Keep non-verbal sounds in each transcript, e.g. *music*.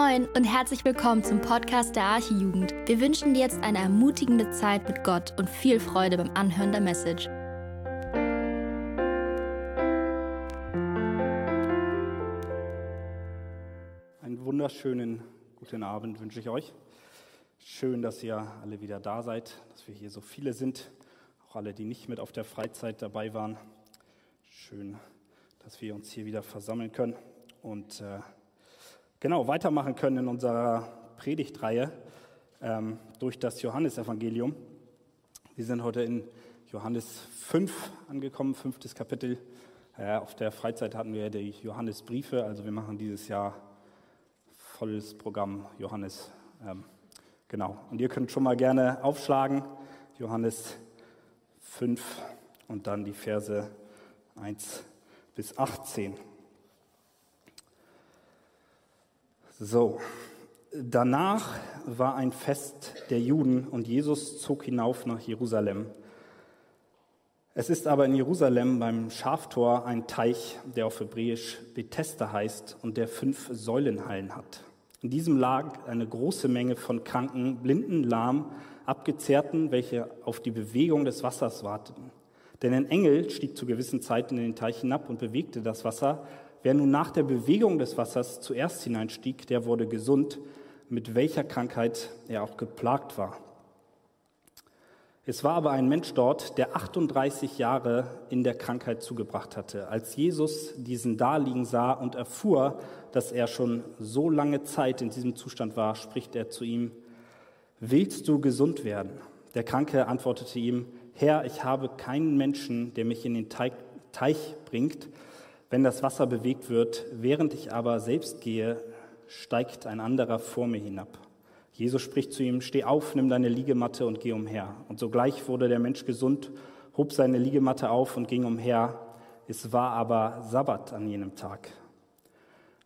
Moin und herzlich willkommen zum Podcast der Archijugend. Wir wünschen dir jetzt eine ermutigende Zeit mit Gott und viel Freude beim Anhören der Message. Einen wunderschönen guten Abend wünsche ich euch. Schön, dass ihr alle wieder da seid, dass wir hier so viele sind, auch alle, die nicht mit auf der Freizeit dabei waren. Schön, dass wir uns hier wieder versammeln können und äh, genau weitermachen können in unserer Predigtreihe ähm, durch das Johannesevangelium. Wir sind heute in Johannes 5 angekommen, fünftes Kapitel. Äh, auf der Freizeit hatten wir die Johannesbriefe, also wir machen dieses Jahr volles Programm Johannes. Ähm, genau. Und ihr könnt schon mal gerne aufschlagen, Johannes 5 und dann die Verse 1 bis 18. So, danach war ein Fest der Juden und Jesus zog hinauf nach Jerusalem. Es ist aber in Jerusalem beim Schaftor ein Teich, der auf Hebräisch Bethesda heißt und der fünf Säulenhallen hat. In diesem lag eine große Menge von Kranken, Blinden, Lahm, Abgezehrten, welche auf die Bewegung des Wassers warteten. Denn ein Engel stieg zu gewissen Zeiten in den Teich hinab und bewegte das Wasser, Wer nun nach der Bewegung des Wassers zuerst hineinstieg, der wurde gesund, mit welcher Krankheit er auch geplagt war. Es war aber ein Mensch dort, der 38 Jahre in der Krankheit zugebracht hatte. Als Jesus diesen daliegen sah und erfuhr, dass er schon so lange Zeit in diesem Zustand war, spricht er zu ihm, willst du gesund werden? Der Kranke antwortete ihm, Herr, ich habe keinen Menschen, der mich in den Teich bringt, wenn das Wasser bewegt wird, während ich aber selbst gehe, steigt ein anderer vor mir hinab. Jesus spricht zu ihm, steh auf, nimm deine Liegematte und geh umher. Und sogleich wurde der Mensch gesund, hob seine Liegematte auf und ging umher. Es war aber Sabbat an jenem Tag.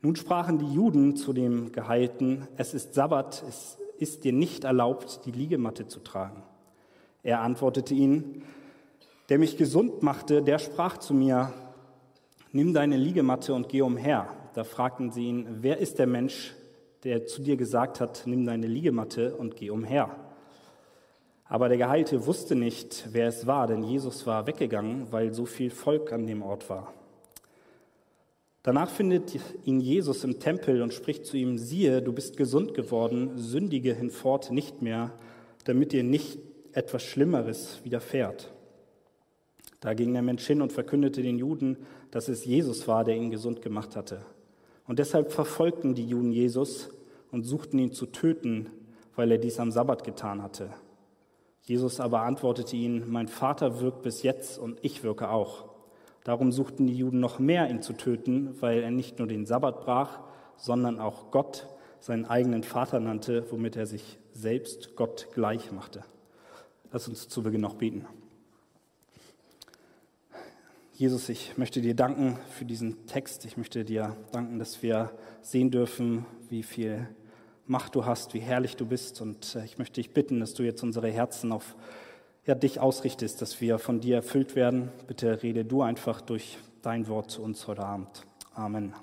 Nun sprachen die Juden zu dem Geheilten, es ist Sabbat, es ist dir nicht erlaubt, die Liegematte zu tragen. Er antwortete ihnen, der mich gesund machte, der sprach zu mir, nimm deine Liegematte und geh umher. Da fragten sie ihn, wer ist der Mensch, der zu dir gesagt hat, nimm deine Liegematte und geh umher? Aber der Geheilte wusste nicht, wer es war, denn Jesus war weggegangen, weil so viel Volk an dem Ort war. Danach findet ihn Jesus im Tempel und spricht zu ihm, siehe, du bist gesund geworden, sündige hinfort nicht mehr, damit dir nicht etwas Schlimmeres widerfährt. Da ging der Mensch hin und verkündete den Juden, dass es Jesus war, der ihn gesund gemacht hatte. Und deshalb verfolgten die Juden Jesus und suchten ihn zu töten, weil er dies am Sabbat getan hatte. Jesus aber antwortete ihnen, mein Vater wirkt bis jetzt und ich wirke auch. Darum suchten die Juden noch mehr, ihn zu töten, weil er nicht nur den Sabbat brach, sondern auch Gott seinen eigenen Vater nannte, womit er sich selbst Gott gleich machte. Lass uns zu Beginn noch beten. Jesus, ich möchte dir danken für diesen Text. Ich möchte dir danken, dass wir sehen dürfen, wie viel Macht du hast, wie herrlich du bist. Und äh, ich möchte dich bitten, dass du jetzt unsere Herzen auf ja, dich ausrichtest, dass wir von dir erfüllt werden. Bitte rede du einfach durch dein Wort zu uns heute Abend. Amen.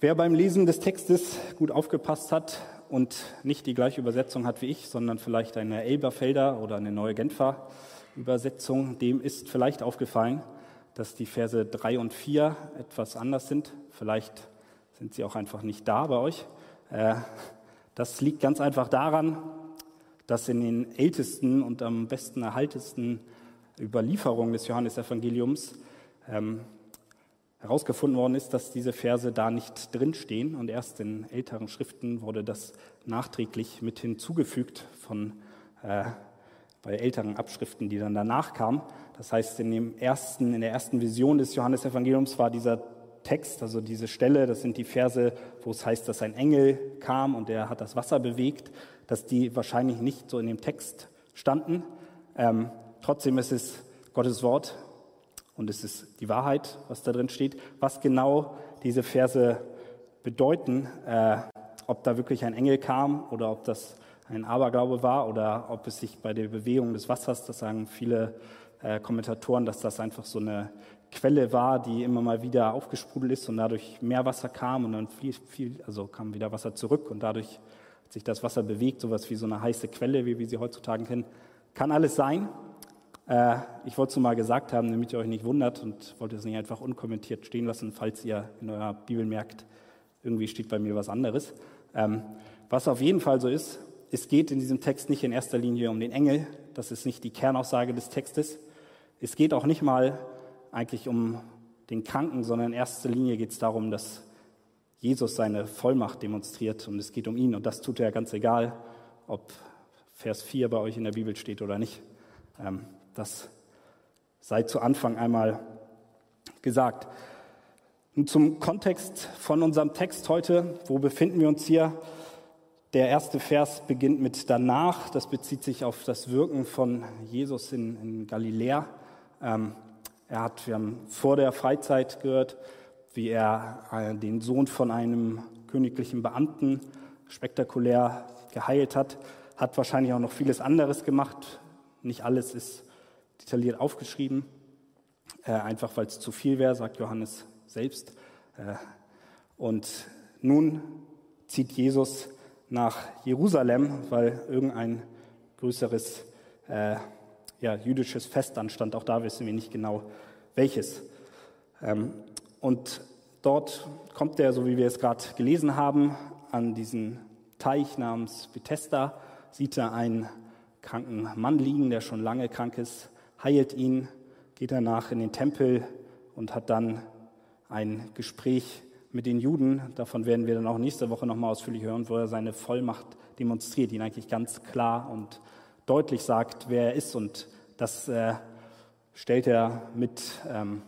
Wer beim Lesen des Textes gut aufgepasst hat und nicht die gleiche Übersetzung hat wie ich, sondern vielleicht eine Elberfelder oder eine neue Genfer, Übersetzung, dem ist vielleicht aufgefallen, dass die Verse 3 und 4 etwas anders sind. Vielleicht sind sie auch einfach nicht da bei euch. Äh, das liegt ganz einfach daran, dass in den ältesten und am besten erhaltesten Überlieferungen des Johannesevangeliums ähm, herausgefunden worden ist, dass diese Verse da nicht drinstehen. Und erst in älteren Schriften wurde das nachträglich mit hinzugefügt von äh, bei älteren Abschriften, die dann danach kamen. Das heißt, in, dem ersten, in der ersten Vision des Johannesevangeliums war dieser Text, also diese Stelle, das sind die Verse, wo es heißt, dass ein Engel kam und der hat das Wasser bewegt, dass die wahrscheinlich nicht so in dem Text standen. Ähm, trotzdem ist es Gottes Wort und es ist die Wahrheit, was da drin steht. Was genau diese Verse bedeuten, äh, ob da wirklich ein Engel kam oder ob das ein Aberglaube war oder ob es sich bei der Bewegung des Wassers, das sagen viele äh, Kommentatoren, dass das einfach so eine Quelle war, die immer mal wieder aufgesprudelt ist und dadurch mehr Wasser kam und dann viel, viel, also kam wieder Wasser zurück und dadurch hat sich das Wasser bewegt, sowas wie so eine heiße Quelle, wie wir sie heutzutage kennen. Kann alles sein. Äh, ich wollte es nur mal gesagt haben, damit ihr euch nicht wundert und wollte es nicht einfach unkommentiert stehen lassen, falls ihr in eurer Bibel merkt, irgendwie steht bei mir was anderes. Ähm, was auf jeden Fall so ist, es geht in diesem Text nicht in erster Linie um den Engel, das ist nicht die Kernaussage des Textes. Es geht auch nicht mal eigentlich um den Kranken, sondern in erster Linie geht es darum, dass Jesus seine Vollmacht demonstriert und es geht um ihn und das tut er ganz egal, ob Vers 4 bei euch in der Bibel steht oder nicht. Ähm, das sei zu Anfang einmal gesagt. Und zum Kontext von unserem Text heute, wo befinden wir uns hier? Der erste Vers beginnt mit danach. Das bezieht sich auf das Wirken von Jesus in, in Galiläa. Ähm, er hat, wir haben vor der Freizeit gehört, wie er äh, den Sohn von einem königlichen Beamten spektakulär geheilt hat. Hat wahrscheinlich auch noch vieles anderes gemacht. Nicht alles ist detailliert aufgeschrieben, äh, einfach weil es zu viel wäre, sagt Johannes selbst. Äh, und nun zieht Jesus nach Jerusalem, weil irgendein größeres äh, ja, jüdisches Fest anstand. Auch da wissen wir nicht genau welches. Ähm, und dort kommt er, so wie wir es gerade gelesen haben, an diesen Teich namens Bethesda, sieht er einen kranken Mann liegen, der schon lange krank ist, heilt ihn, geht danach in den Tempel und hat dann ein Gespräch mit den Juden. Davon werden wir dann auch nächste Woche nochmal ausführlich hören, wo er seine Vollmacht demonstriert, ihn eigentlich ganz klar und deutlich sagt, wer er ist. Und das äh, stellt er mit ähm,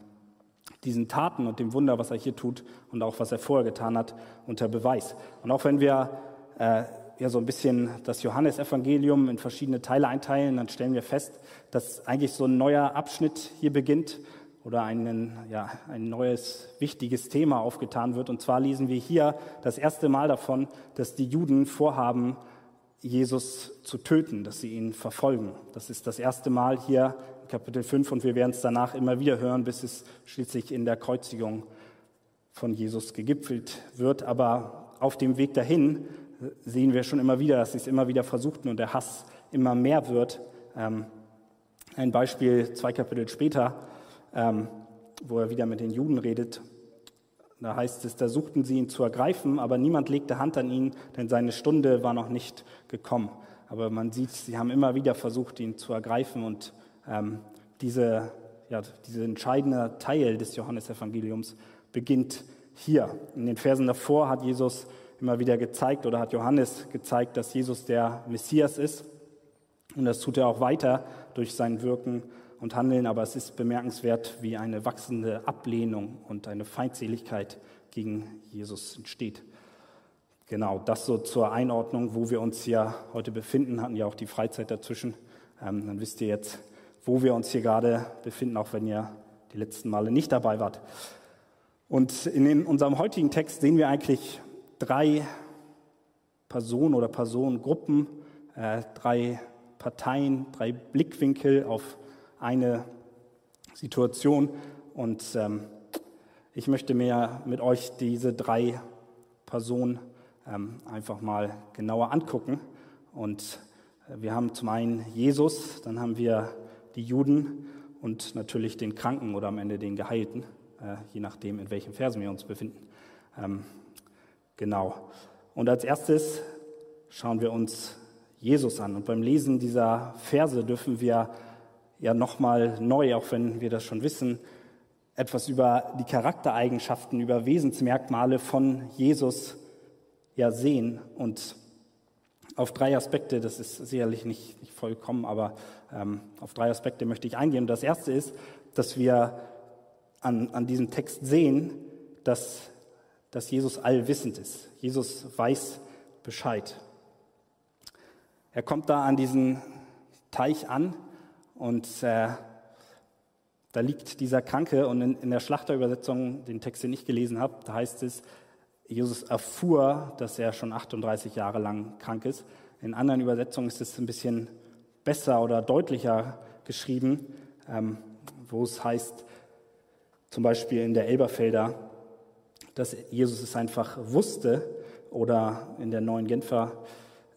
diesen Taten und dem Wunder, was er hier tut und auch was er vorher getan hat, unter Beweis. Und auch wenn wir äh, ja so ein bisschen das Johannesevangelium in verschiedene Teile einteilen, dann stellen wir fest, dass eigentlich so ein neuer Abschnitt hier beginnt oder einen, ja, ein neues wichtiges Thema aufgetan wird. Und zwar lesen wir hier das erste Mal davon, dass die Juden vorhaben, Jesus zu töten, dass sie ihn verfolgen. Das ist das erste Mal hier in Kapitel 5 und wir werden es danach immer wieder hören, bis es schließlich in der Kreuzigung von Jesus gegipfelt wird. Aber auf dem Weg dahin sehen wir schon immer wieder, dass sie es immer wieder versuchten und der Hass immer mehr wird. Ähm, ein Beispiel zwei Kapitel später ähm, wo er wieder mit den Juden redet. Da heißt es, da suchten sie ihn zu ergreifen, aber niemand legte Hand an ihn, denn seine Stunde war noch nicht gekommen. Aber man sieht, sie haben immer wieder versucht, ihn zu ergreifen und ähm, diese, ja, dieser entscheidende Teil des Johannesevangeliums beginnt hier. In den Versen davor hat Jesus immer wieder gezeigt oder hat Johannes gezeigt, dass Jesus der Messias ist. Und das tut er auch weiter durch sein Wirken und Handeln, aber es ist bemerkenswert, wie eine wachsende Ablehnung und eine Feindseligkeit gegen Jesus entsteht. Genau, das so zur Einordnung, wo wir uns hier heute befinden, hatten ja auch die Freizeit dazwischen. Ähm, dann wisst ihr jetzt, wo wir uns hier gerade befinden, auch wenn ihr die letzten Male nicht dabei wart. Und in unserem heutigen Text sehen wir eigentlich drei Personen oder Personengruppen, äh, drei Parteien, drei Blickwinkel auf eine Situation. Und ähm, ich möchte mir mit euch diese drei Personen ähm, einfach mal genauer angucken. Und äh, wir haben zum einen Jesus, dann haben wir die Juden und natürlich den Kranken oder am Ende den Geheilten, äh, je nachdem, in welchen Versen wir uns befinden. Ähm, genau. Und als erstes schauen wir uns Jesus an. Und beim Lesen dieser Verse dürfen wir ja nochmal neu, auch wenn wir das schon wissen, etwas über die Charaktereigenschaften, über Wesensmerkmale von Jesus ja sehen und auf drei Aspekte, das ist sicherlich nicht, nicht vollkommen, aber ähm, auf drei Aspekte möchte ich eingehen. Und das erste ist, dass wir an, an diesem Text sehen, dass, dass Jesus allwissend ist. Jesus weiß Bescheid. Er kommt da an diesen Teich an und äh, da liegt dieser Kranke und in, in der Schlachterübersetzung, den Text, den ich gelesen habe, da heißt es, Jesus erfuhr, dass er schon 38 Jahre lang krank ist. In anderen Übersetzungen ist es ein bisschen besser oder deutlicher geschrieben. ähm, wo es heißt, zum Beispiel in der Elberfelder, dass Jesus es einfach wusste oder in der neuen Genfer,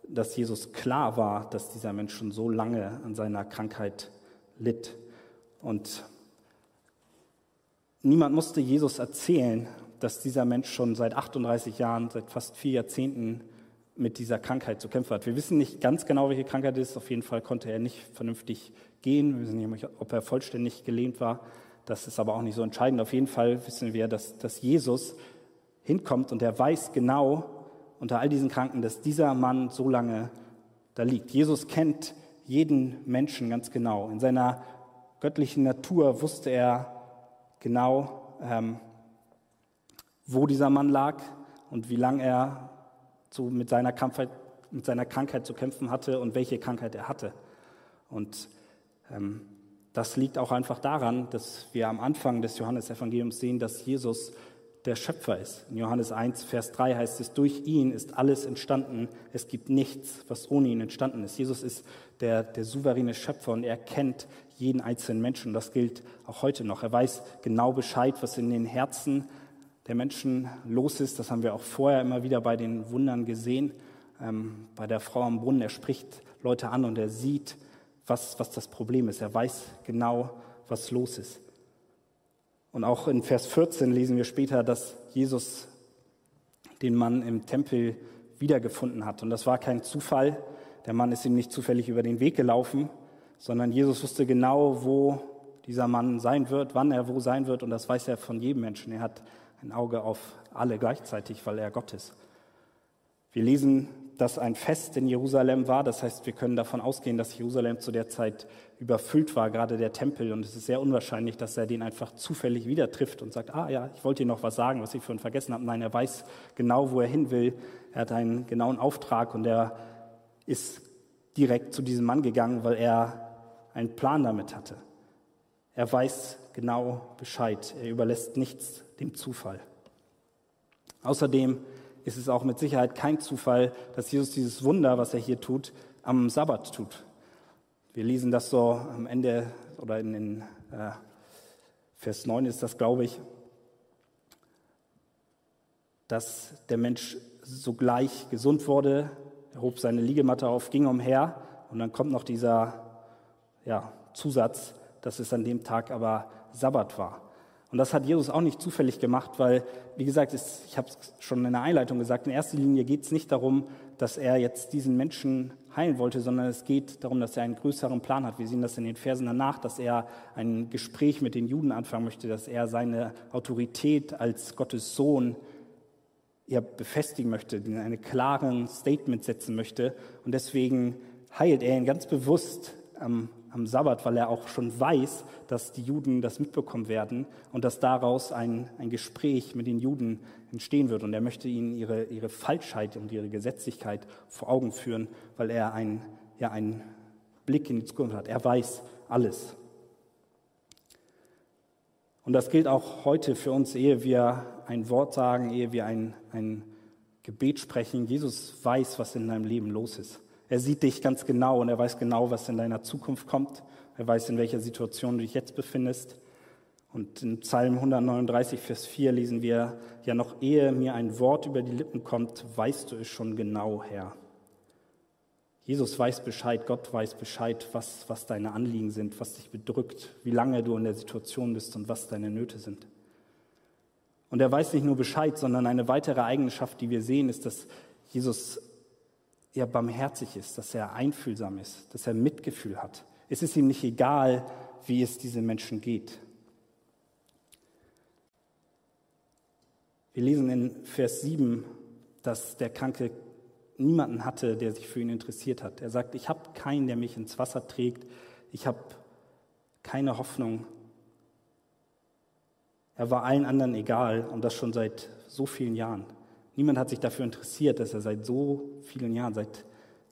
dass Jesus klar war, dass dieser Mensch schon so lange an seiner Krankheit litt. Und niemand musste Jesus erzählen, dass dieser Mensch schon seit 38 Jahren, seit fast vier Jahrzehnten mit dieser Krankheit zu kämpfen hat. Wir wissen nicht ganz genau, welche Krankheit es ist. Auf jeden Fall konnte er nicht vernünftig gehen. Wir wissen nicht, ob er vollständig gelähmt war. Das ist aber auch nicht so entscheidend. Auf jeden Fall wissen wir, dass, dass Jesus hinkommt und er weiß genau unter all diesen Kranken, dass dieser Mann so lange da liegt. Jesus kennt jeden Menschen ganz genau. In seiner göttlichen Natur wusste er genau, ähm, wo dieser Mann lag und wie lange er so mit seiner, Krankheit, mit seiner Krankheit zu kämpfen hatte und welche Krankheit er hatte. Und ähm, das liegt auch einfach daran, dass wir am Anfang des Johannesevangeliums sehen, dass Jesus der Schöpfer ist. In Johannes 1, Vers 3 heißt es, durch ihn ist alles entstanden. Es gibt nichts, was ohne ihn entstanden ist. Jesus ist der, der souveräne Schöpfer und er kennt jeden einzelnen Menschen. Das gilt auch heute noch. Er weiß genau Bescheid, was in den Herzen der Menschen los ist. Das haben wir auch vorher immer wieder bei den Wundern gesehen. Ähm, bei der Frau am Brunnen, er spricht Leute an und er sieht, was, was das Problem ist. Er weiß genau, was los ist. Und auch in Vers 14 lesen wir später, dass Jesus den Mann im Tempel wiedergefunden hat. Und das war kein Zufall. Der Mann ist ihm nicht zufällig über den Weg gelaufen, sondern Jesus wusste genau, wo dieser Mann sein wird, wann er wo sein wird. Und das weiß er von jedem Menschen. Er hat ein Auge auf alle gleichzeitig, weil er Gott ist. Wir lesen, dass ein Fest in Jerusalem war. Das heißt, wir können davon ausgehen, dass Jerusalem zu der Zeit überfüllt war, gerade der Tempel. Und es ist sehr unwahrscheinlich, dass er den einfach zufällig wieder trifft und sagt, ah ja, ich wollte Ihnen noch was sagen, was ich vorhin vergessen habe. Nein, er weiß genau, wo er hin will. Er hat einen genauen Auftrag und er ist direkt zu diesem Mann gegangen, weil er einen Plan damit hatte. Er weiß genau Bescheid. Er überlässt nichts dem Zufall. Außerdem ist es auch mit Sicherheit kein Zufall, dass Jesus dieses Wunder, was er hier tut, am Sabbat tut. Wir lesen das so am Ende oder in, in äh, Vers 9 ist das, glaube ich, dass der Mensch sogleich gesund wurde, er hob seine Liegematte auf, ging umher und dann kommt noch dieser ja, Zusatz, dass es an dem Tag aber Sabbat war. Und das hat Jesus auch nicht zufällig gemacht, weil, wie gesagt, ich habe es schon in der Einleitung gesagt, in erster Linie geht es nicht darum, dass er jetzt diesen Menschen heilen wollte, sondern es geht darum, dass er einen größeren Plan hat. Wir sehen das in den Versen danach, dass er ein Gespräch mit den Juden anfangen möchte, dass er seine Autorität als Gottes Sohn ja, befestigen möchte, in einen klaren Statement setzen möchte. Und deswegen heilt er ihn ganz bewusst am am Sabbat, weil er auch schon weiß, dass die Juden das mitbekommen werden und dass daraus ein, ein Gespräch mit den Juden entstehen wird. Und er möchte ihnen ihre, ihre Falschheit und ihre Gesetzlichkeit vor Augen führen, weil er ein, ja, einen Blick in die Zukunft hat. Er weiß alles. Und das gilt auch heute für uns, ehe wir ein Wort sagen, ehe wir ein, ein Gebet sprechen. Jesus weiß, was in deinem Leben los ist. Er sieht dich ganz genau und er weiß genau, was in deiner Zukunft kommt. Er weiß, in welcher Situation du dich jetzt befindest. Und in Psalm 139, Vers 4 lesen wir, ja noch ehe mir ein Wort über die Lippen kommt, weißt du es schon genau, Herr. Jesus weiß Bescheid, Gott weiß Bescheid, was, was deine Anliegen sind, was dich bedrückt, wie lange du in der Situation bist und was deine Nöte sind. Und er weiß nicht nur Bescheid, sondern eine weitere Eigenschaft, die wir sehen, ist, dass Jesus er barmherzig ist, dass er einfühlsam ist, dass er Mitgefühl hat. Es ist ihm nicht egal, wie es diesen Menschen geht. Wir lesen in Vers 7, dass der Kranke niemanden hatte, der sich für ihn interessiert hat. Er sagt, ich habe keinen, der mich ins Wasser trägt. Ich habe keine Hoffnung. Er war allen anderen egal und das schon seit so vielen Jahren. Niemand hat sich dafür interessiert, dass er seit so vielen Jahren, seit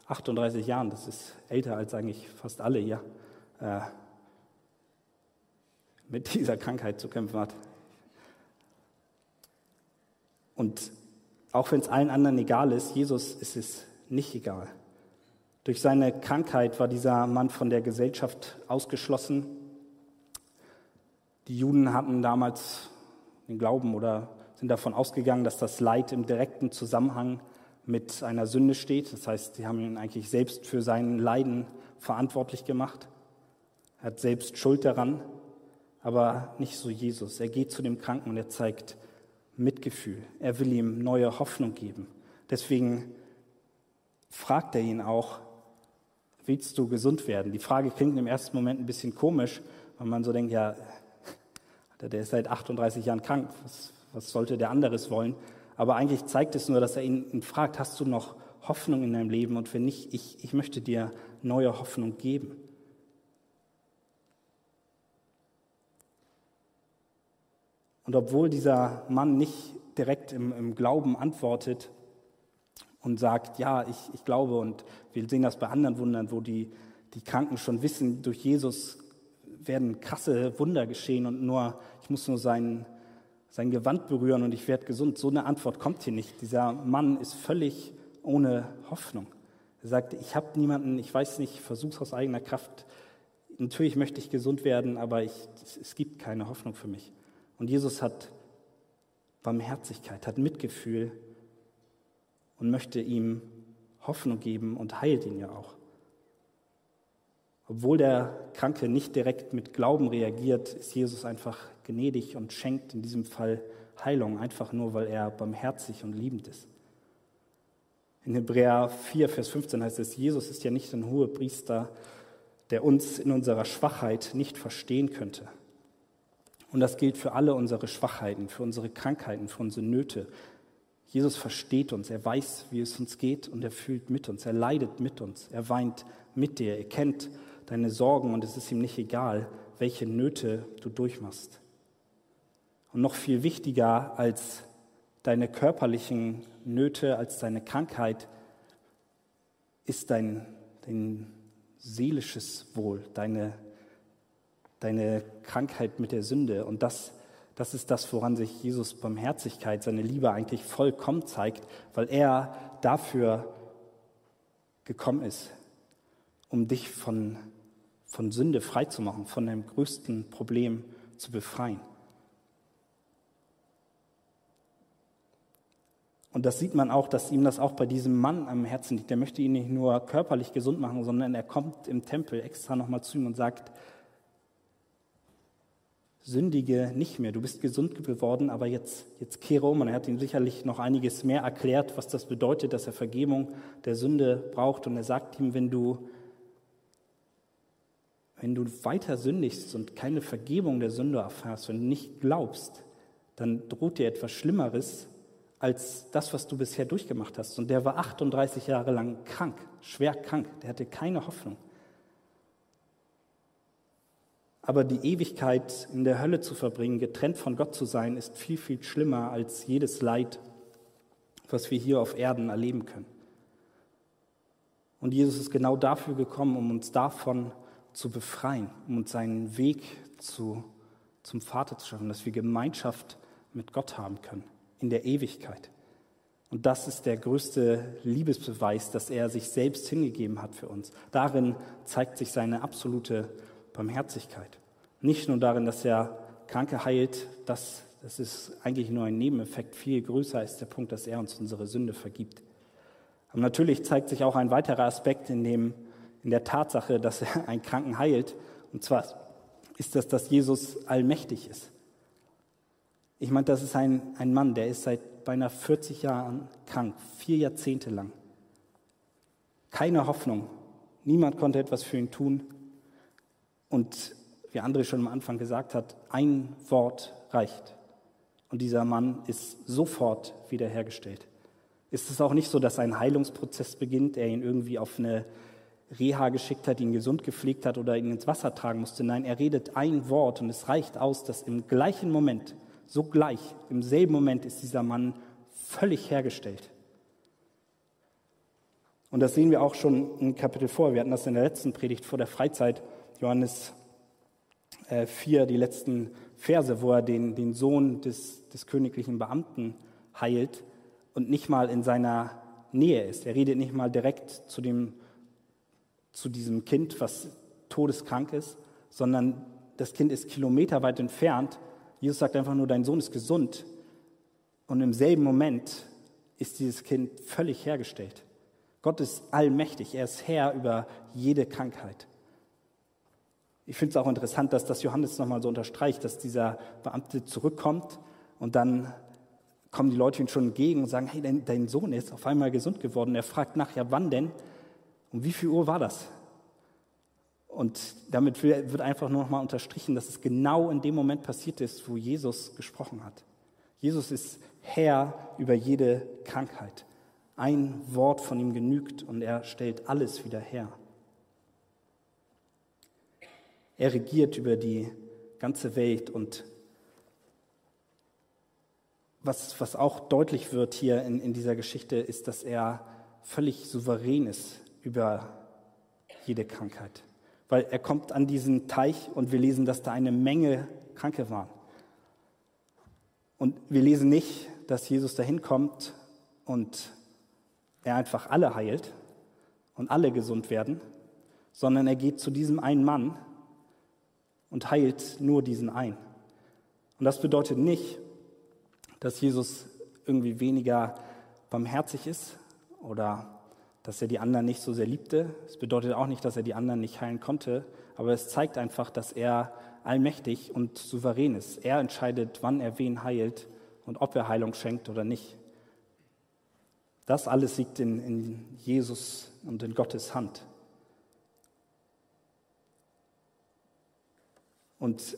38 Jahren, das ist älter als eigentlich fast alle hier, äh, mit *laughs* dieser Krankheit zu kämpfen hat. Und auch wenn es allen anderen egal ist, Jesus ist es nicht egal. Durch seine Krankheit war dieser Mann von der Gesellschaft ausgeschlossen. Die Juden hatten damals den Glauben oder sind davon ausgegangen, dass das Leid im direkten Zusammenhang mit einer Sünde steht. Das heißt, sie haben ihn eigentlich selbst für sein Leiden verantwortlich gemacht. Er hat selbst Schuld daran, aber nicht so Jesus. Er geht zu dem Kranken und er zeigt Mitgefühl. Er will ihm neue Hoffnung geben. Deswegen fragt er ihn auch, willst du gesund werden? Die Frage klingt im ersten Moment ein bisschen komisch, weil man so denkt, ja, der ist seit 38 Jahren krank, was, was sollte der anderes wollen? Aber eigentlich zeigt es nur, dass er ihn, fragt, hast du noch Hoffnung in deinem Leben? Und wenn nicht, ich, ich möchte dir neue Hoffnung geben. Und obwohl dieser Mann nicht direkt im, im Glauben antwortet und sagt, ja, ich, ich glaube, und wir sehen das bei anderen Wundern, wo die, die Kranken schon wissen, durch Jesus werden krasse Wunder geschehen und nur, ich muss nur sein, sein Gewand berühren und ich werde gesund. So eine Antwort kommt hier nicht. Dieser Mann ist völlig ohne Hoffnung. Er sagt, ich habe niemanden, ich weiß nicht, ich versuche es aus eigener Kraft. Natürlich möchte ich gesund werden, aber ich, es gibt keine Hoffnung für mich. Und Jesus hat Barmherzigkeit, hat Mitgefühl und möchte ihm Hoffnung geben und heilt ihn ja auch. Obwohl der Kranke nicht direkt mit Glauben reagiert, ist Jesus einfach gnädig und schenkt in diesem Fall Heilung, einfach nur, weil er barmherzig und liebend ist. In Hebräer 4, Vers 15 heißt es, Jesus ist ja nicht ein hoher Priester, der uns in unserer Schwachheit nicht verstehen könnte. Und das gilt für alle unsere Schwachheiten, für unsere Krankheiten, für unsere Nöte. Jesus versteht uns, er weiß, wie es uns geht und er fühlt mit uns, er leidet mit uns, er weint mit dir, er kennt deine Sorgen und es ist ihm nicht egal, welche Nöte du durchmachst. Und noch viel wichtiger als deine körperlichen Nöte, als deine Krankheit, ist dein, dein seelisches Wohl, deine deine Krankheit mit der Sünde. Und das, das ist das, woran sich Jesus Barmherzigkeit, seine Liebe eigentlich vollkommen zeigt, weil er dafür gekommen ist, um dich von, von Sünde freizumachen, von dem größten Problem zu befreien. Und das sieht man auch, dass ihm das auch bei diesem Mann am Herzen liegt. Der möchte ihn nicht nur körperlich gesund machen, sondern er kommt im Tempel extra nochmal zu ihm und sagt, sündige nicht mehr. Du bist gesund geworden, aber jetzt, jetzt kehre um. Und er hat ihm sicherlich noch einiges mehr erklärt, was das bedeutet, dass er Vergebung der Sünde braucht. Und er sagt ihm, wenn du, wenn du weiter sündigst und keine Vergebung der Sünde erfährst, wenn du nicht glaubst, dann droht dir etwas Schlimmeres als das, was du bisher durchgemacht hast. Und der war 38 Jahre lang krank, schwer krank. Der hatte keine Hoffnung. Aber die Ewigkeit in der Hölle zu verbringen, getrennt von Gott zu sein, ist viel, viel schlimmer als jedes Leid, was wir hier auf Erden erleben können. Und Jesus ist genau dafür gekommen, um uns davon zu befreien, um uns seinen Weg zu, zum Vater zu schaffen, dass wir Gemeinschaft mit Gott haben können in der Ewigkeit. Und das ist der größte Liebesbeweis, dass er sich selbst hingegeben hat für uns. Darin zeigt sich seine absolute Barmherzigkeit. Nicht nur darin, dass er Kranke heilt, das, das ist eigentlich nur ein Nebeneffekt. Viel größer ist der Punkt, dass er uns unsere Sünde vergibt. Aber natürlich zeigt sich auch ein weiterer Aspekt in, dem, in der Tatsache, dass er einen Kranken heilt. Und zwar ist das, dass Jesus allmächtig ist. Ich meine, das ist ein, ein Mann, der ist seit beinahe 40 Jahren krank, vier Jahrzehnte lang. Keine Hoffnung. Niemand konnte etwas für ihn tun. Und wie André schon am Anfang gesagt hat, ein Wort reicht. Und dieser Mann ist sofort wiederhergestellt. Ist es auch nicht so, dass ein Heilungsprozess beginnt, der ihn irgendwie auf eine Reha geschickt hat, ihn gesund gepflegt hat oder ihn ins Wasser tragen musste? Nein, er redet ein Wort und es reicht aus, dass im gleichen Moment, so gleich, im selben Moment ist dieser Mann völlig hergestellt. Und das sehen wir auch schon im Kapitel vor. Wir hatten das in der letzten Predigt vor der Freizeit Johannes 4, äh, die letzten Verse, wo er den, den Sohn des, des königlichen Beamten heilt und nicht mal in seiner Nähe ist. Er redet nicht mal direkt zu, dem, zu diesem Kind, was todeskrank ist, sondern das Kind ist kilometerweit entfernt. Jesus sagt einfach nur, dein Sohn ist gesund. Und im selben Moment ist dieses Kind völlig hergestellt. Gott ist allmächtig, er ist Herr über jede Krankheit. Ich finde es auch interessant, dass das Johannes nochmal so unterstreicht, dass dieser Beamte zurückkommt und dann kommen die Leute ihm schon entgegen und sagen, hey, dein, dein Sohn ist auf einmal gesund geworden. Er fragt nach, ja wann denn? Um wie viel Uhr war das? Und damit wird einfach nur nochmal unterstrichen, dass es genau in dem Moment passiert ist, wo Jesus gesprochen hat. Jesus ist Herr über jede Krankheit. Ein Wort von ihm genügt und er stellt alles wieder her. Er regiert über die ganze Welt und was, was auch deutlich wird hier in, in dieser Geschichte, ist, dass er völlig souverän ist über jede Krankheit weil er kommt an diesen Teich und wir lesen, dass da eine Menge Kranke waren. Und wir lesen nicht, dass Jesus dahin kommt und er einfach alle heilt und alle gesund werden, sondern er geht zu diesem einen Mann und heilt nur diesen einen. Und das bedeutet nicht, dass Jesus irgendwie weniger barmherzig ist oder dass er die anderen nicht so sehr liebte. Es bedeutet auch nicht, dass er die anderen nicht heilen konnte, aber es zeigt einfach, dass er allmächtig und souverän ist. Er entscheidet, wann er wen heilt und ob er Heilung schenkt oder nicht. Das alles liegt in, in Jesus und in Gottes Hand. Und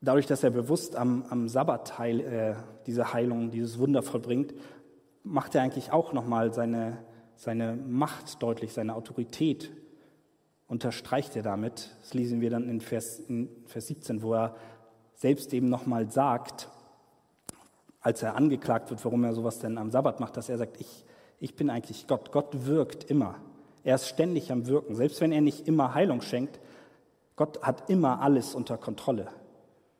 dadurch, dass er bewusst am, am Sabbat heil, äh, diese Heilung, dieses Wunder vollbringt, macht er eigentlich auch nochmal seine seine Macht deutlich, seine Autorität unterstreicht er damit. Das lesen wir dann in Vers, in Vers 17, wo er selbst eben nochmal sagt, als er angeklagt wird, warum er sowas denn am Sabbat macht, dass er sagt, ich, ich bin eigentlich Gott. Gott wirkt immer. Er ist ständig am Wirken. Selbst wenn er nicht immer Heilung schenkt, Gott hat immer alles unter Kontrolle.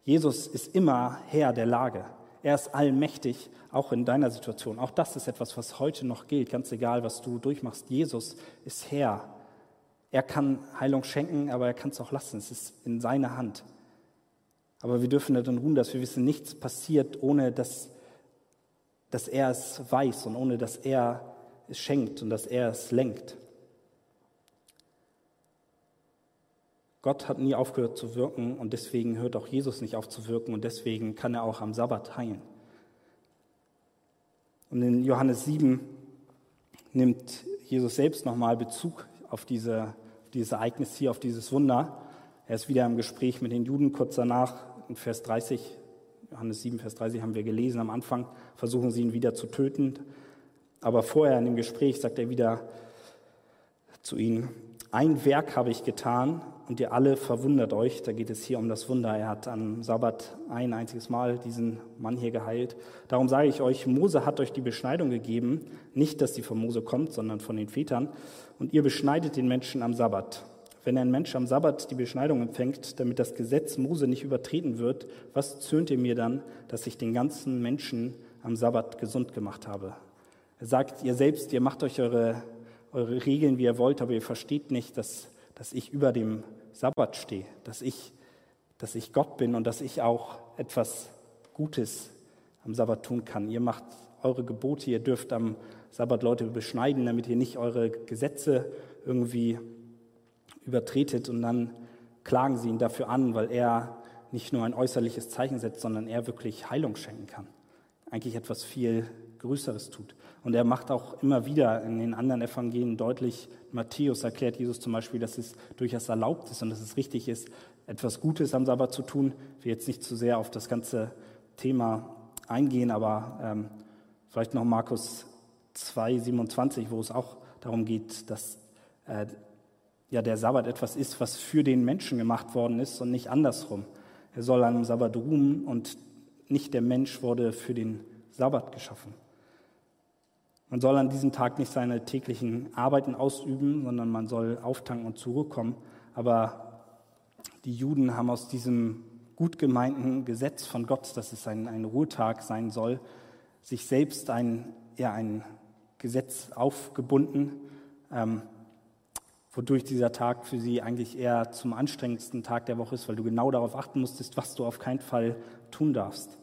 Jesus ist immer Herr der Lage. Er ist allmächtig, auch in deiner Situation. Auch das ist etwas, was heute noch gilt, ganz egal, was du durchmachst. Jesus ist Herr. Er kann Heilung schenken, aber er kann es auch lassen. Es ist in seiner Hand. Aber wir dürfen darin ruhen, dass wir wissen, nichts passiert, ohne dass, dass er es weiß und ohne dass er es schenkt und dass er es lenkt. Gott hat nie aufgehört zu wirken und deswegen hört auch Jesus nicht auf zu wirken und deswegen kann er auch am Sabbat heilen. Und in Johannes 7 nimmt Jesus selbst nochmal Bezug auf diese, dieses Ereignis hier, auf dieses Wunder. Er ist wieder im Gespräch mit den Juden kurz danach, in Vers 30, Johannes 7, Vers 30 haben wir gelesen am Anfang, versuchen sie ihn wieder zu töten. Aber vorher in dem Gespräch sagt er wieder zu ihnen, ein Werk habe ich getan und ihr alle verwundert euch. Da geht es hier um das Wunder. Er hat am Sabbat ein einziges Mal diesen Mann hier geheilt. Darum sage ich euch, Mose hat euch die Beschneidung gegeben. Nicht, dass sie von Mose kommt, sondern von den Vätern. Und ihr beschneidet den Menschen am Sabbat. Wenn ein Mensch am Sabbat die Beschneidung empfängt, damit das Gesetz Mose nicht übertreten wird, was zürnt ihr mir dann, dass ich den ganzen Menschen am Sabbat gesund gemacht habe? Er sagt, ihr selbst, ihr macht euch eure, eure Regeln, wie ihr wollt, aber ihr versteht nicht, dass dass ich über dem Sabbat stehe, dass ich, dass ich Gott bin und dass ich auch etwas Gutes am Sabbat tun kann. Ihr macht eure Gebote, ihr dürft am Sabbat Leute beschneiden, damit ihr nicht eure Gesetze irgendwie übertretet und dann klagen sie ihn dafür an, weil er nicht nur ein äußerliches Zeichen setzt, sondern er wirklich Heilung schenken kann. Eigentlich etwas viel Größeres tut. Und er macht auch immer wieder in den anderen Evangelien deutlich, Matthäus erklärt Jesus zum Beispiel, dass es durchaus erlaubt ist und dass es richtig ist, etwas Gutes am Sabbat zu tun. Ich will jetzt nicht zu sehr auf das ganze Thema eingehen, aber ähm, vielleicht noch Markus 2, 27, wo es auch darum geht, dass äh, ja, der Sabbat etwas ist, was für den Menschen gemacht worden ist und nicht andersrum. Er soll am Sabbat ruhen und nicht der Mensch wurde für den Sabbat geschaffen. Man soll an diesem Tag nicht seine täglichen Arbeiten ausüben, sondern man soll auftanken und zurückkommen. Aber die Juden haben aus diesem gut gemeinten Gesetz von Gott, dass es ein, ein Ruhetag sein soll, sich selbst ein, ja, ein Gesetz aufgebunden, ähm, wodurch dieser Tag für sie eigentlich eher zum anstrengendsten Tag der Woche ist, weil du genau darauf achten musstest, was du auf keinen Fall tun darfst.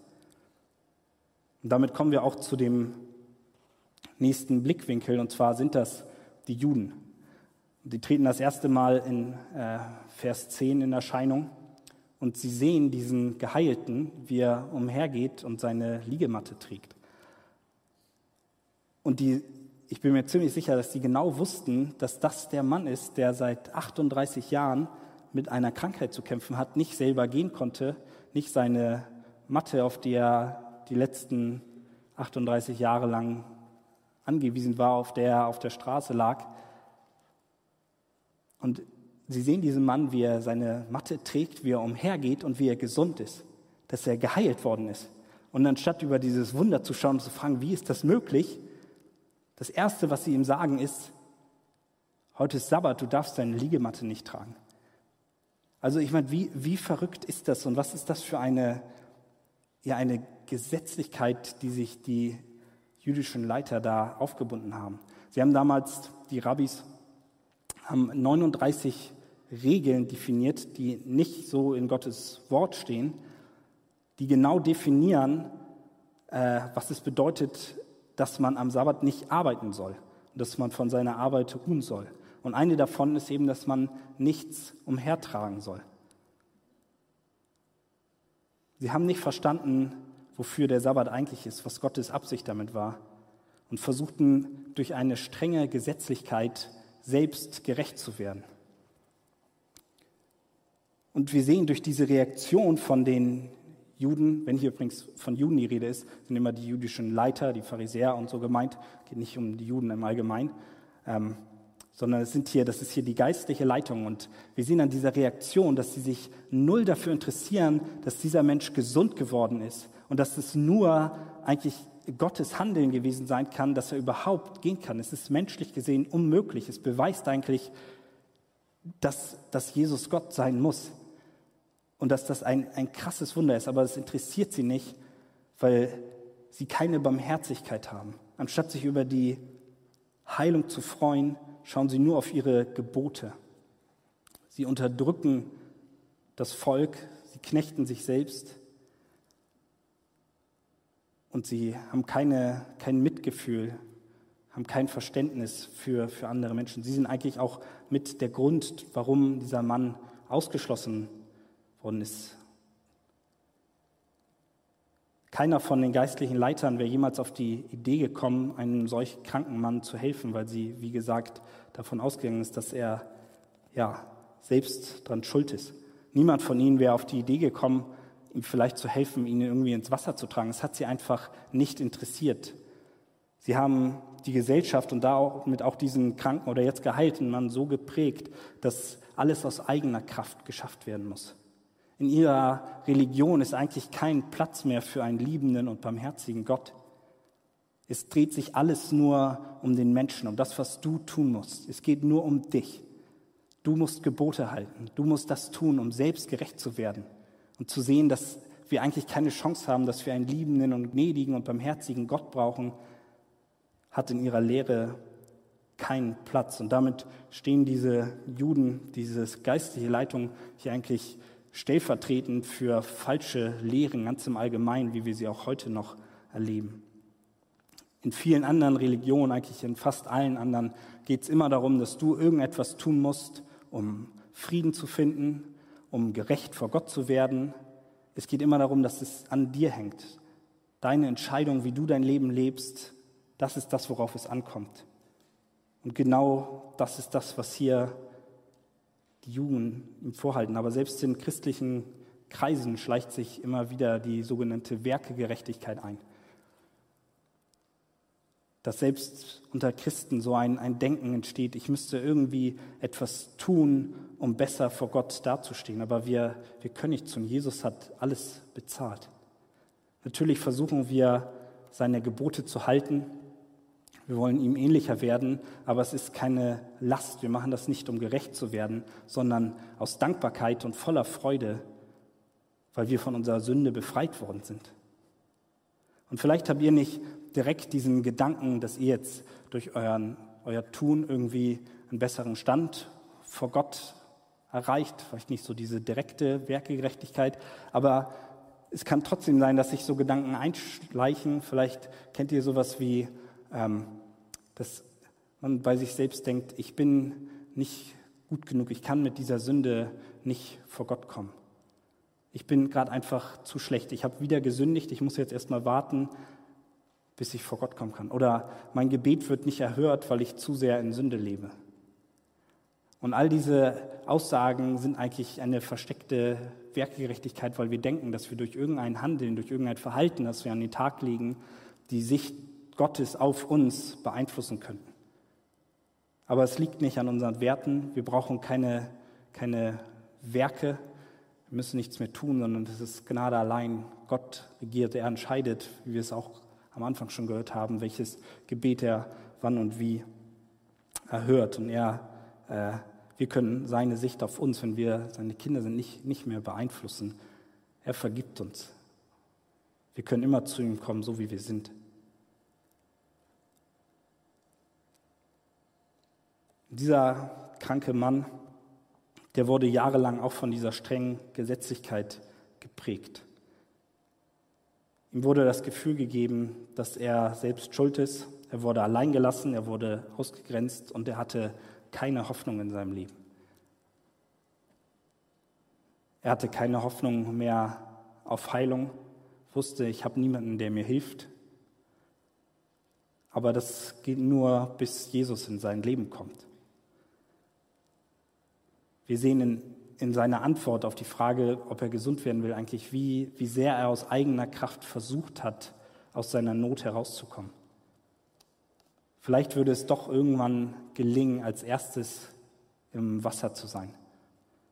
Und damit kommen wir auch zu dem nächsten Blickwinkel, und zwar sind das die Juden. Die treten das erste Mal in äh, Vers 10 in Erscheinung und sie sehen diesen Geheilten, wie er umhergeht und seine Liegematte trägt. Und die ich bin mir ziemlich sicher, dass die genau wussten, dass das der Mann ist, der seit 38 Jahren mit einer Krankheit zu kämpfen hat, nicht selber gehen konnte, nicht seine Matte, auf die er die letzten 38 Jahre lang angewiesen war, auf der er auf der Straße lag. Und sie sehen diesen Mann, wie er seine Matte trägt, wie er umhergeht und wie er gesund ist, dass er geheilt worden ist. Und anstatt über dieses Wunder zu schauen und zu fragen, wie ist das möglich, das Erste, was sie ihm sagen, ist, heute ist Sabbat, du darfst deine Liegematte nicht tragen. Also ich meine, wie, wie verrückt ist das und was ist das für eine, ja, eine Gesetzlichkeit, die sich die jüdischen Leiter da aufgebunden haben? Sie haben damals, die Rabbis, haben 39 Regeln definiert, die nicht so in Gottes Wort stehen, die genau definieren, äh, was es bedeutet, dass man am Sabbat nicht arbeiten soll dass man von seiner Arbeit ruhen soll. Und eine davon ist eben, dass man nichts umhertragen soll. Sie haben nicht verstanden, wofür der Sabbat eigentlich ist, was Gottes Absicht damit war und versuchten durch eine strenge Gesetzlichkeit selbst gerecht zu werden. Und wir sehen durch diese Reaktion von den Juden, wenn hier übrigens von Juden die Rede ist, sind immer die jüdischen Leiter, die Pharisäer und so gemeint. Geht nicht um die Juden im Allgemeinen, ähm, sondern es sind hier, das ist hier die geistliche Leitung. Und wir sehen an dieser Reaktion, dass sie sich null dafür interessieren, dass dieser Mensch gesund geworden ist und dass es nur eigentlich Gottes Handeln gewesen sein kann, dass er überhaupt gehen kann. Es ist menschlich gesehen unmöglich. Es beweist eigentlich, dass, dass Jesus Gott sein muss und dass das ein, ein krasses Wunder ist, aber es interessiert sie nicht, weil sie keine Barmherzigkeit haben. Anstatt sich über die Heilung zu freuen, schauen sie nur auf ihre Gebote. Sie unterdrücken das Volk, sie knechten sich selbst und sie haben keine, kein Mitgefühl, haben kein Verständnis für, für andere Menschen. Sie sind eigentlich auch mit der Grund, warum dieser Mann ausgeschlossen worden ist. Keiner von den geistlichen Leitern wäre jemals auf die Idee gekommen, einem solch kranken Mann zu helfen, weil sie, wie gesagt, davon ausgegangen ist, dass er ja, selbst dran schuld ist. Niemand von ihnen wäre auf die Idee gekommen, ihm vielleicht zu helfen, ihn irgendwie ins Wasser zu tragen. Es hat sie einfach nicht interessiert. Sie haben die Gesellschaft und damit auch diesen kranken oder jetzt geheilten Mann so geprägt, dass alles aus eigener Kraft geschafft werden muss. In ihrer Religion ist eigentlich kein Platz mehr für einen liebenden und barmherzigen Gott. Es dreht sich alles nur um den Menschen, um das, was du tun musst. Es geht nur um dich. Du musst Gebote halten. Du musst das tun, um selbst gerecht zu werden und zu sehen, dass wir eigentlich keine Chance haben, dass wir einen liebenden und gnädigen und barmherzigen Gott brauchen, hat in ihrer Lehre keinen Platz. Und damit stehen diese Juden, diese geistliche Leitung hier eigentlich stellvertretend für falsche Lehren ganz im Allgemeinen, wie wir sie auch heute noch erleben. In vielen anderen Religionen, eigentlich in fast allen anderen, geht es immer darum, dass du irgendetwas tun musst, um Frieden zu finden, um gerecht vor Gott zu werden. Es geht immer darum, dass es an dir hängt. Deine Entscheidung, wie du dein Leben lebst, das ist das, worauf es ankommt. Und genau das ist das, was hier die Jugend ihm vorhalten. Aber selbst in christlichen Kreisen schleicht sich immer wieder die sogenannte Werkegerechtigkeit ein. Dass selbst unter Christen so ein, ein Denken entsteht, ich müsste irgendwie etwas tun, um besser vor Gott dazustehen. Aber wir, wir können nicht tun. Jesus hat alles bezahlt. Natürlich versuchen wir, seine Gebote zu halten, wir wollen ihm ähnlicher werden, aber es ist keine Last. Wir machen das nicht, um gerecht zu werden, sondern aus Dankbarkeit und voller Freude, weil wir von unserer Sünde befreit worden sind. Und vielleicht habt ihr nicht direkt diesen Gedanken, dass ihr jetzt durch euren, euer Tun irgendwie einen besseren Stand vor Gott erreicht, vielleicht nicht so diese direkte Werkegerechtigkeit, aber es kann trotzdem sein, dass sich so Gedanken einschleichen. Vielleicht kennt ihr sowas wie, ähm, dass man bei sich selbst denkt, ich bin nicht gut genug, ich kann mit dieser Sünde nicht vor Gott kommen. Ich bin gerade einfach zu schlecht, ich habe wieder gesündigt, ich muss jetzt erstmal warten, bis ich vor Gott kommen kann. Oder mein Gebet wird nicht erhört, weil ich zu sehr in Sünde lebe. Und all diese Aussagen sind eigentlich eine versteckte Werkgerechtigkeit, weil wir denken, dass wir durch irgendein Handeln, durch irgendein Verhalten, das wir an den Tag legen, die Sicht Gottes auf uns beeinflussen könnten. Aber es liegt nicht an unseren Werten. Wir brauchen keine, keine Werke. Wir müssen nichts mehr tun, sondern es ist Gnade allein. Gott regiert, er entscheidet, wie wir es auch am Anfang schon gehört haben, welches Gebet er wann und wie erhört. Und er äh, wir können seine Sicht auf uns, wenn wir seine Kinder sind, nicht, nicht mehr beeinflussen. Er vergibt uns. Wir können immer zu ihm kommen, so wie wir sind. Dieser kranke Mann, der wurde jahrelang auch von dieser strengen Gesetzlichkeit geprägt. Ihm wurde das Gefühl gegeben, dass er selbst schuld ist. Er wurde alleingelassen, er wurde ausgegrenzt und er hatte keine Hoffnung in seinem Leben. Er hatte keine Hoffnung mehr auf Heilung, wusste, ich habe niemanden, der mir hilft. Aber das geht nur, bis Jesus in sein Leben kommt. Wir sehen in, in seiner Antwort auf die Frage, ob er gesund werden will, eigentlich, wie, wie sehr er aus eigener Kraft versucht hat, aus seiner Not herauszukommen. Vielleicht würde es doch irgendwann gelingen, als erstes im Wasser zu sein.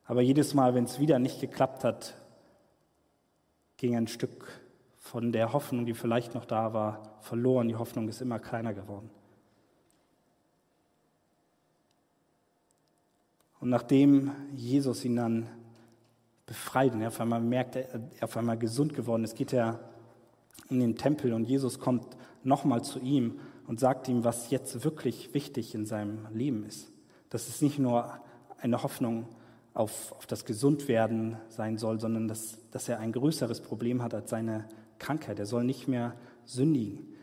Aber jedes Mal, wenn es wieder nicht geklappt hat, ging ein Stück von der Hoffnung, die vielleicht noch da war, verloren. Die Hoffnung ist immer kleiner geworden. Und nachdem Jesus ihn dann befreit und er auf einmal merkt, er auf einmal gesund geworden ist, geht er in den Tempel und Jesus kommt nochmal zu ihm und sagt ihm, was jetzt wirklich wichtig in seinem Leben ist. Dass es nicht nur eine Hoffnung auf, auf das Gesundwerden sein soll, sondern dass, dass er ein größeres Problem hat als seine Krankheit. Er soll nicht mehr sündigen.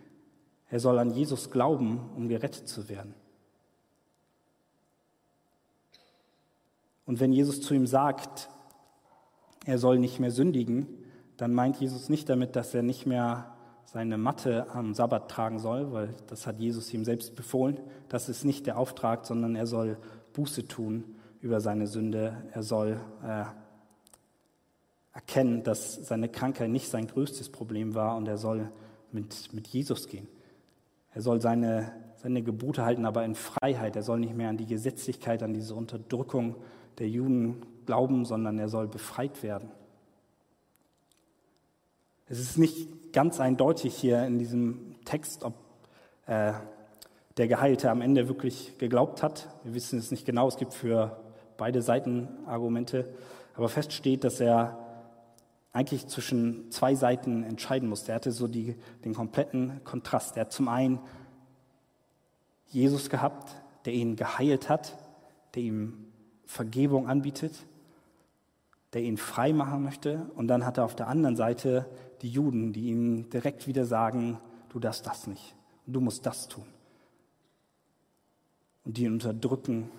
Er soll an Jesus glauben, um gerettet zu werden. Und wenn Jesus zu ihm sagt, er soll nicht mehr sündigen, dann meint Jesus nicht damit, dass er nicht mehr seine Matte am Sabbat tragen soll, weil das hat Jesus ihm selbst befohlen. Das ist nicht der Auftrag, sondern er soll Buße tun über seine Sünde. Er soll äh, erkennen, dass seine Krankheit nicht sein größtes Problem war und er soll mit, mit Jesus gehen. Er soll seine, seine Gebote halten, aber in Freiheit. Er soll nicht mehr an die Gesetzlichkeit, an diese Unterdrückung der Juden glauben, sondern er soll befreit werden. Es ist nicht ganz eindeutig hier in diesem Text, ob äh, der Geheilte am Ende wirklich geglaubt hat. Wir wissen es nicht genau, es gibt für beide Seiten Argumente, aber fest steht, dass er eigentlich zwischen zwei Seiten entscheiden musste. Er hatte so die, den kompletten Kontrast. Er hat zum einen Jesus gehabt, der ihn geheilt hat, der ihm Vergebung anbietet der ihn frei machen möchte. Und dann hat er auf der anderen Seite die Juden, die ihm direkt wieder sagen, du darfst das nicht und du musst das tun. Und die ihn unterdrücken,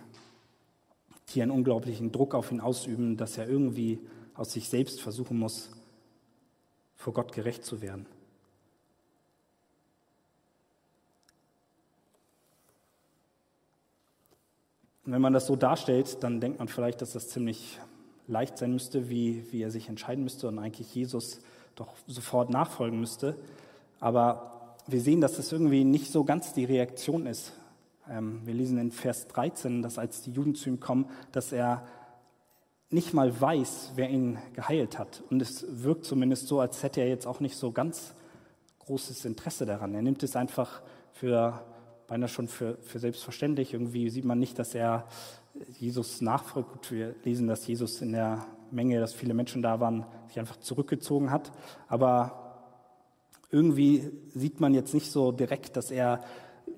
die einen unglaublichen Druck auf ihn ausüben, dass er irgendwie aus sich selbst versuchen muss, vor Gott gerecht zu werden. Und wenn man das so darstellt, dann denkt man vielleicht, dass das ziemlich leicht sein müsste, wie, wie er sich entscheiden müsste und eigentlich Jesus doch sofort nachfolgen müsste. Aber wir sehen, dass das irgendwie nicht so ganz die Reaktion ist. Ähm, wir lesen in Vers 13, dass als die Juden zu ihm kommen, dass er nicht mal weiß, wer ihn geheilt hat. Und es wirkt zumindest so, als hätte er jetzt auch nicht so ganz großes Interesse daran. Er nimmt es einfach für beinahe schon für, für selbstverständlich. Irgendwie sieht man nicht, dass er Jesus nachfolgt. Wir lesen, dass Jesus in der Menge, dass viele Menschen da waren, sich einfach zurückgezogen hat. Aber irgendwie sieht man jetzt nicht so direkt, dass er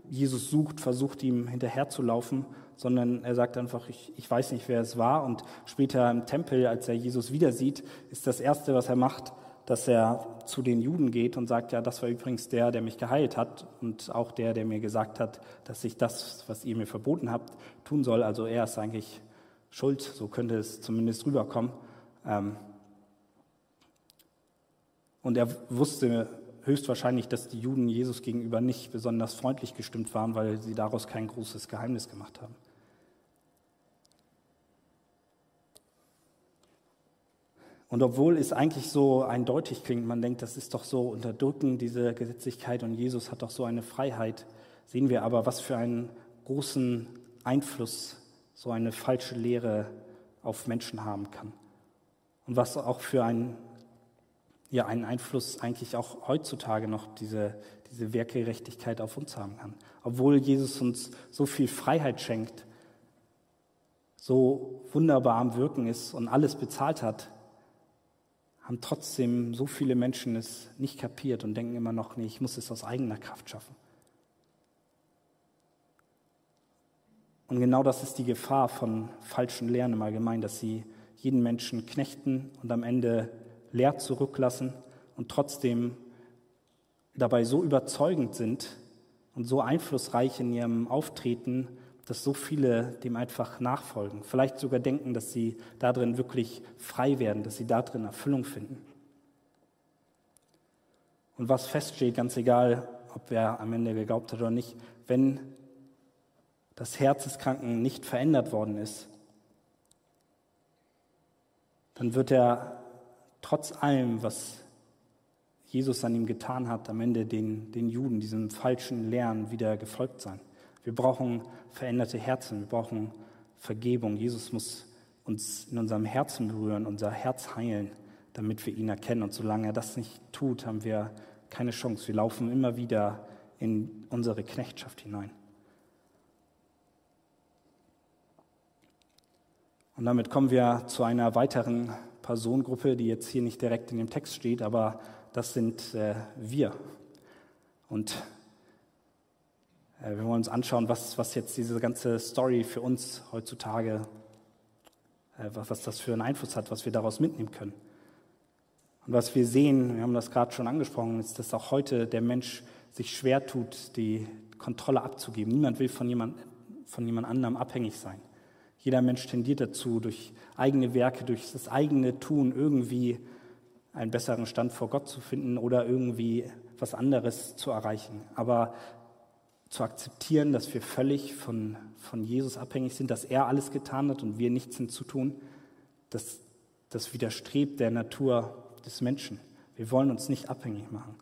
Jesus sucht, versucht ihm hinterherzulaufen, sondern er sagt einfach, ich, ich weiß nicht, wer es war. Und später im Tempel, als er Jesus wieder sieht, ist das Erste, was er macht, dass er zu den Juden geht und sagt, ja, das war übrigens der, der mich geheilt hat und auch der, der mir gesagt hat, dass ich das, was ihr mir verboten habt, tun soll. Also er ist eigentlich schuld, so könnte es zumindest rüberkommen. Ähm, und er wusste höchstwahrscheinlich, dass die Juden Jesus gegenüber nicht besonders freundlich gestimmt waren, weil sie daraus kein großes Geheimnis gemacht haben. Und obwohl es eigentlich so eindeutig klingt, man denkt, das ist doch so unterdrücken, diese Gesetzlichkeit und Jesus hat doch so eine Freiheit, sehen wir aber, was für einen großen Einfluss so eine falsche Lehre auf Menschen haben kann. Und was auch für einen, ja, einen Einfluss eigentlich auch heutzutage noch diese, diese Werkgerechtigkeit auf uns haben kann. Obwohl Jesus uns so viel Freiheit schenkt, so wunderbar am Wirken ist und alles bezahlt hat, haben trotzdem so viele Menschen es nicht kapiert und denken immer noch, nee, ich muss es aus eigener Kraft schaffen. Und genau das ist die Gefahr von falschen Lehren im Allgemeinen, dass sie jeden Menschen knechten und am Ende leer zurücklassen und trotzdem dabei so überzeugend sind und so einflussreich in ihrem Auftreten, dass so viele dem einfach nachfolgen, vielleicht sogar denken, dass sie darin wirklich frei werden, dass sie darin Erfüllung finden. Und was feststeht, ganz egal, ob wer am Ende geglaubt hat oder nicht, wenn das Herz des Kranken nicht verändert worden ist, dann wird er trotz allem, was Jesus an ihm getan hat, am Ende den, den Juden, diesem falschen Lehren wieder gefolgt sein. Wir brauchen veränderte Herzen, wir brauchen Vergebung. Jesus muss uns in unserem Herzen berühren, unser Herz heilen, damit wir ihn erkennen. Und solange er das nicht tut, haben wir keine Chance. Wir laufen immer wieder in unsere Knechtschaft hinein. Und damit kommen wir zu einer weiteren Personengruppe, die jetzt hier nicht direkt in dem Text steht, aber das sind äh, wir. Und äh, wir wollen uns anschauen, was, was jetzt diese ganze Story für uns heutzutage, äh, was, was das für einen Einfluss hat, was wir daraus mitnehmen können. Und was wir sehen, wir haben das gerade schon angesprochen, ist, dass auch heute der Mensch sich schwer tut, die Kontrolle abzugeben. Niemand will von jemand, von jemand anderem abhängig sein. Jeder Mensch tendiert dazu, durch eigene Werke, durch das eigene Tun irgendwie einen besseren Stand vor Gott zu finden oder irgendwie was anderes zu erreichen. Aber zu akzeptieren, dass wir völlig von, von Jesus abhängig sind, dass er alles getan hat und wir nichts hinzutun, das, das widerstrebt der Natur des Menschen. Wir wollen uns nicht abhängig machen.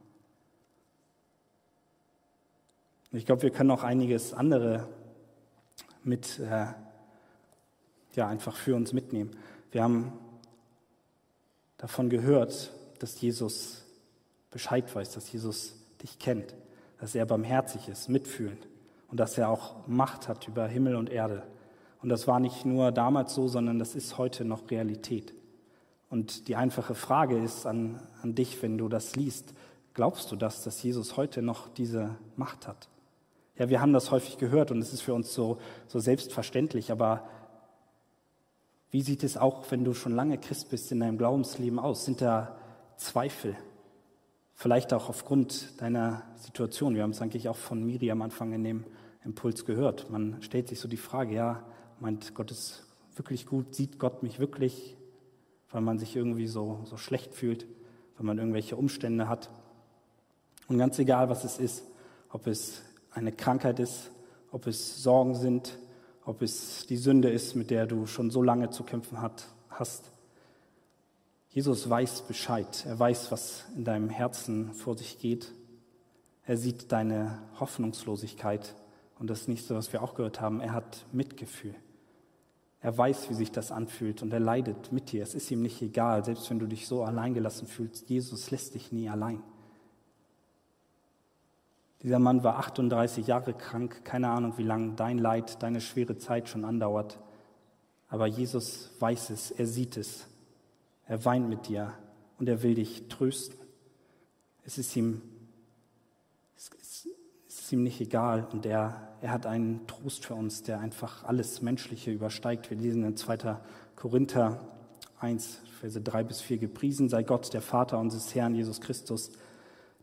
Ich glaube, wir können auch einiges andere mit, äh, ja, einfach für uns mitnehmen. Wir haben davon gehört, dass Jesus Bescheid weiß, dass Jesus dich kennt dass er barmherzig ist, mitfühlend und dass er auch Macht hat über Himmel und Erde. Und das war nicht nur damals so, sondern das ist heute noch Realität. Und die einfache Frage ist an, an dich, wenn du das liest, glaubst du das, dass Jesus heute noch diese Macht hat? Ja, wir haben das häufig gehört und es ist für uns so, so selbstverständlich, aber wie sieht es auch, wenn du schon lange Christ bist, in deinem Glaubensleben aus? Sind da Zweifel? Vielleicht auch aufgrund deiner Situation. Wir haben es eigentlich auch von Miri am Anfang in dem Impuls gehört. Man stellt sich so die Frage, ja, meint Gott ist wirklich gut, sieht Gott mich wirklich, weil man sich irgendwie so, so schlecht fühlt, weil man irgendwelche Umstände hat. Und ganz egal, was es ist, ob es eine Krankheit ist, ob es Sorgen sind, ob es die Sünde ist, mit der du schon so lange zu kämpfen hat, hast, Jesus weiß Bescheid. Er weiß, was in deinem Herzen vor sich geht. Er sieht deine Hoffnungslosigkeit. Und das nächste, was wir auch gehört haben, er hat Mitgefühl. Er weiß, wie sich das anfühlt und er leidet mit dir. Es ist ihm nicht egal, selbst wenn du dich so alleingelassen fühlst. Jesus lässt dich nie allein. Dieser Mann war 38 Jahre krank, keine Ahnung, wie lange dein Leid, deine schwere Zeit schon andauert. Aber Jesus weiß es, er sieht es er weint mit dir und er will dich trösten. Es ist ihm, es Es ist ihm nicht egal und er, er hat einen Trost für uns, der einfach alles Menschliche übersteigt. Wir lesen in 2. Korinther 1, Verse 3 bis 4, gepriesen sei Gott, der Vater unseres Herrn Jesus Christus,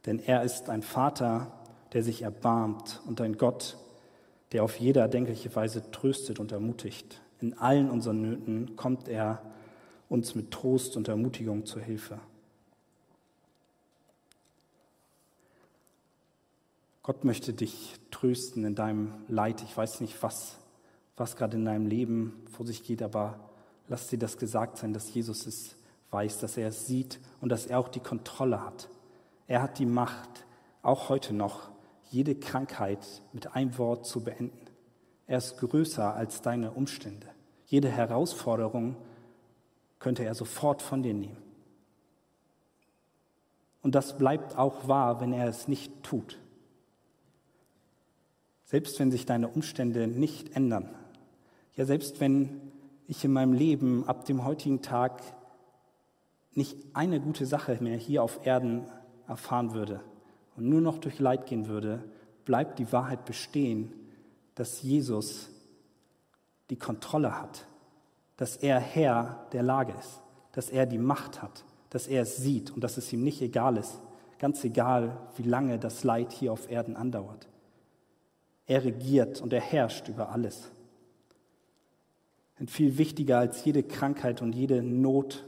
denn er ist ein Vater, der sich erbarmt und ein Gott, der auf jede erdenkliche Weise tröstet und ermutigt. In allen unseren Nöten kommt er uns mit Trost und Ermutigung zur Hilfe. Gott möchte dich trösten in deinem Leid. Ich weiß nicht, was, was gerade in deinem Leben vor sich geht, aber lass dir das gesagt sein, dass Jesus es weiß, dass er es sieht und dass er auch die Kontrolle hat. Er hat die Macht, auch heute noch, jede Krankheit mit einem Wort zu beenden. Er ist größer als deine Umstände. Jede Herausforderung könnte er sofort von dir nehmen. Und das bleibt auch wahr, wenn er es nicht tut. Selbst wenn sich deine Umstände nicht ändern. Ja, selbst wenn ich in meinem Leben ab dem heutigen Tag nicht eine gute Sache mehr hier auf Erden erfahren würde und nur noch durch Leid gehen würde, bleibt die Wahrheit bestehen, dass Jesus die Kontrolle hat, dass er Herr der Lage ist, dass er die Macht hat, dass er es sieht und dass es ihm nicht egal ist, ganz egal, wie lange das Leid hier auf Erden andauert. Er regiert und er herrscht über alles. Und viel wichtiger als jede Krankheit und jede Not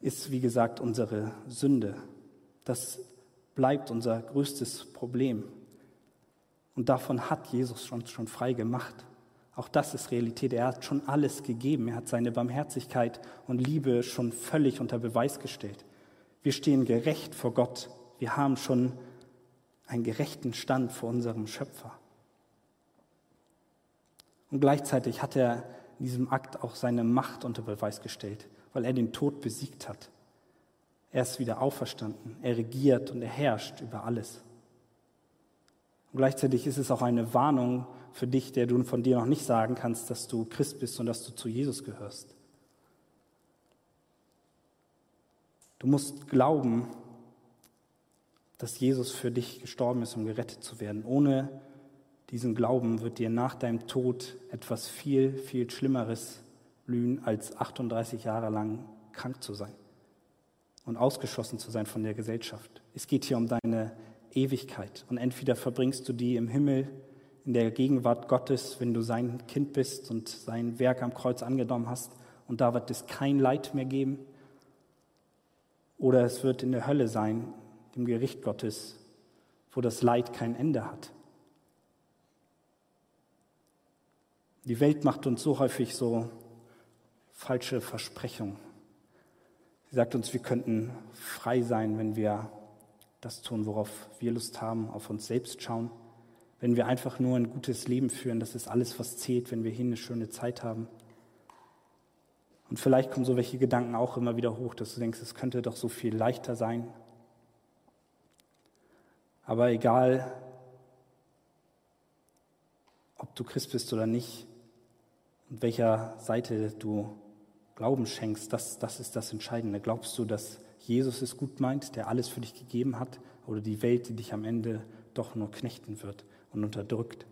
ist, wie gesagt, unsere Sünde. Das bleibt unser größtes Problem. Und davon hat Jesus uns schon frei gemacht. Auch das ist Realität. Er hat schon alles gegeben. Er hat seine Barmherzigkeit und Liebe schon völlig unter Beweis gestellt. Wir stehen gerecht vor Gott. Wir haben schon einen gerechten Stand vor unserem Schöpfer. Und gleichzeitig hat er in diesem Akt auch seine Macht unter Beweis gestellt, weil er den Tod besiegt hat. Er ist wieder auferstanden. Er regiert und er herrscht über alles. Und gleichzeitig ist es auch eine Warnung für dich, der du von dir noch nicht sagen kannst, dass du Christ bist und dass du zu Jesus gehörst. Du musst glauben, dass Jesus für dich gestorben ist, um gerettet zu werden. Ohne diesen Glauben wird dir nach deinem Tod etwas viel, viel Schlimmeres blühen, als 38 Jahre lang krank zu sein und ausgeschlossen zu sein von der Gesellschaft. Es geht hier um deine Ewigkeit. Und entweder verbringst du die im Himmel in der Gegenwart Gottes, wenn du sein Kind bist und sein Werk am Kreuz angenommen hast, und da wird es kein Leid mehr geben, oder es wird in der Hölle sein, dem Gericht Gottes, wo das Leid kein Ende hat. Die Welt macht uns so häufig so falsche Versprechungen. Sie sagt uns, wir könnten frei sein, wenn wir das tun, worauf wir Lust haben, auf uns selbst schauen. Wenn wir einfach nur ein gutes Leben führen, das ist alles, was zählt, wenn wir hier eine schöne Zeit haben. Und vielleicht kommen so welche Gedanken auch immer wieder hoch, dass du denkst, es könnte doch so viel leichter sein. Aber egal, ob du Christ bist oder nicht und welcher Seite du Glauben schenkst, das, das ist das Entscheidende. Glaubst du, dass Jesus es gut meint, der alles für dich gegeben hat, oder die Welt, die dich am Ende doch nur knechten wird und unterdrückt?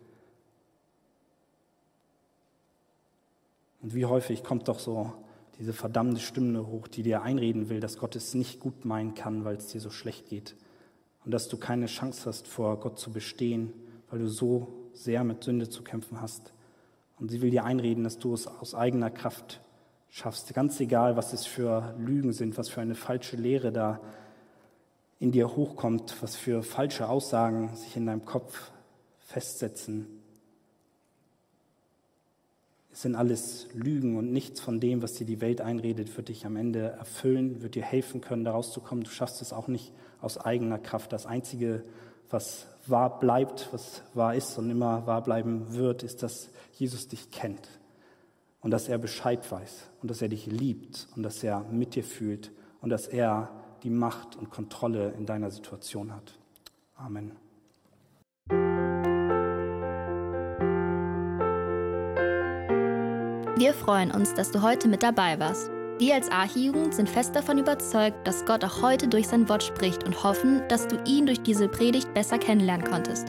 Und wie häufig kommt doch so diese verdammte Stimme hoch, die dir einreden will, dass Gott es nicht gut meinen kann, weil es dir so schlecht geht und dass du keine Chance hast, vor Gott zu bestehen, weil du so sehr mit Sünde zu kämpfen hast. Und sie will dir einreden, dass du es aus eigener Kraft schaffst. Ganz egal, was es für Lügen sind, was für eine falsche Lehre da in dir hochkommt, was für falsche Aussagen sich in deinem Kopf festsetzen. Es sind alles Lügen und nichts von dem, was dir die Welt einredet, wird dich am Ende erfüllen, wird dir helfen können, da rauszukommen. Du schaffst es auch nicht aus eigener Kraft. Das Einzige, was wahr bleibt, was wahr ist und immer wahr bleiben wird, ist, dass Jesus dich kennt und dass er Bescheid weiß und dass er dich liebt und dass er mit dir fühlt und dass er die Macht und Kontrolle in deiner Situation hat. Amen. Wir freuen uns, dass du heute mit dabei warst. Wir als Archijugend sind fest davon überzeugt, dass Gott auch heute durch sein Wort spricht und hoffen, dass du ihn durch diese Predigt besser kennenlernen konntest.